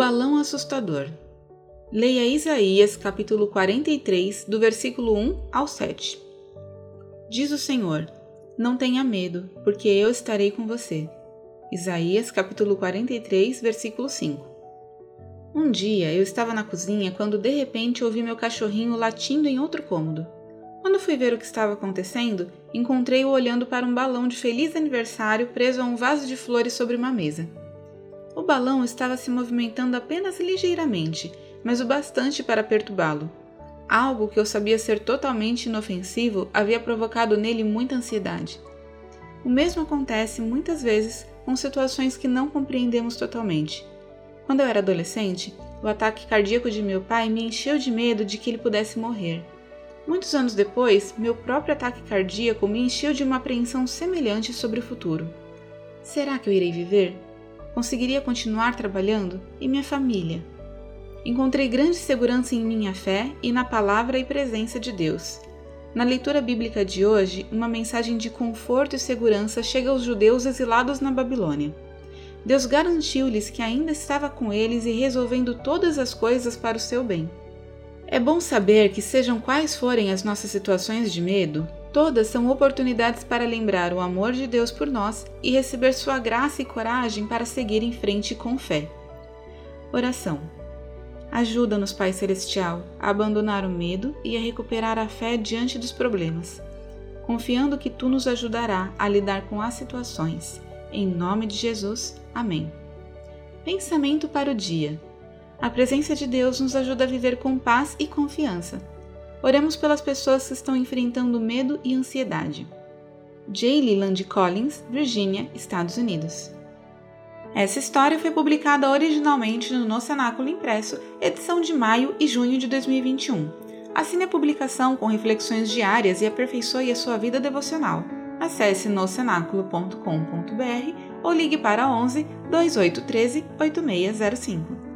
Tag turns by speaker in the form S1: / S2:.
S1: balão assustador. Leia Isaías capítulo 43, do versículo 1 ao 7. Diz o Senhor: Não tenha medo, porque eu estarei com você. Isaías capítulo 43, versículo 5. Um dia eu estava na cozinha quando de repente ouvi meu cachorrinho latindo em outro cômodo. Quando fui ver o que estava acontecendo, encontrei-o olhando para um balão de feliz aniversário preso a um vaso de flores sobre uma mesa. O balão estava se movimentando apenas ligeiramente, mas o bastante para perturbá-lo. Algo que eu sabia ser totalmente inofensivo havia provocado nele muita ansiedade. O mesmo acontece muitas vezes com situações que não compreendemos totalmente. Quando eu era adolescente, o ataque cardíaco de meu pai me encheu de medo de que ele pudesse morrer. Muitos anos depois, meu próprio ataque cardíaco me encheu de uma apreensão semelhante sobre o futuro. Será que eu irei viver? Conseguiria continuar trabalhando? E minha família? Encontrei grande segurança em minha fé e na palavra e presença de Deus. Na leitura bíblica de hoje, uma mensagem de conforto e segurança chega aos judeus exilados na Babilônia. Deus garantiu-lhes que ainda estava com eles e resolvendo todas as coisas para o seu bem. É bom saber que, sejam quais forem as nossas situações de medo, todas são oportunidades para lembrar o amor de Deus por nós e receber sua graça e coragem para seguir em frente com fé. Oração. Ajuda-nos, Pai Celestial, a abandonar o medo e a recuperar a fé diante dos problemas, confiando que Tu nos ajudará a lidar com as situações. Em nome de Jesus. Amém. Pensamento para o dia. A presença de Deus nos ajuda a viver com paz e confiança. Oremos pelas pessoas que estão enfrentando medo e ansiedade. J. Leland Collins, Virgínia, Estados Unidos. Essa história foi publicada originalmente no No Cenáculo Impresso, edição de maio e junho de 2021. Assine a publicação com reflexões diárias e aperfeiçoe a sua vida devocional. Acesse nocenáculo.com.br ou ligue para 11 2813 8605.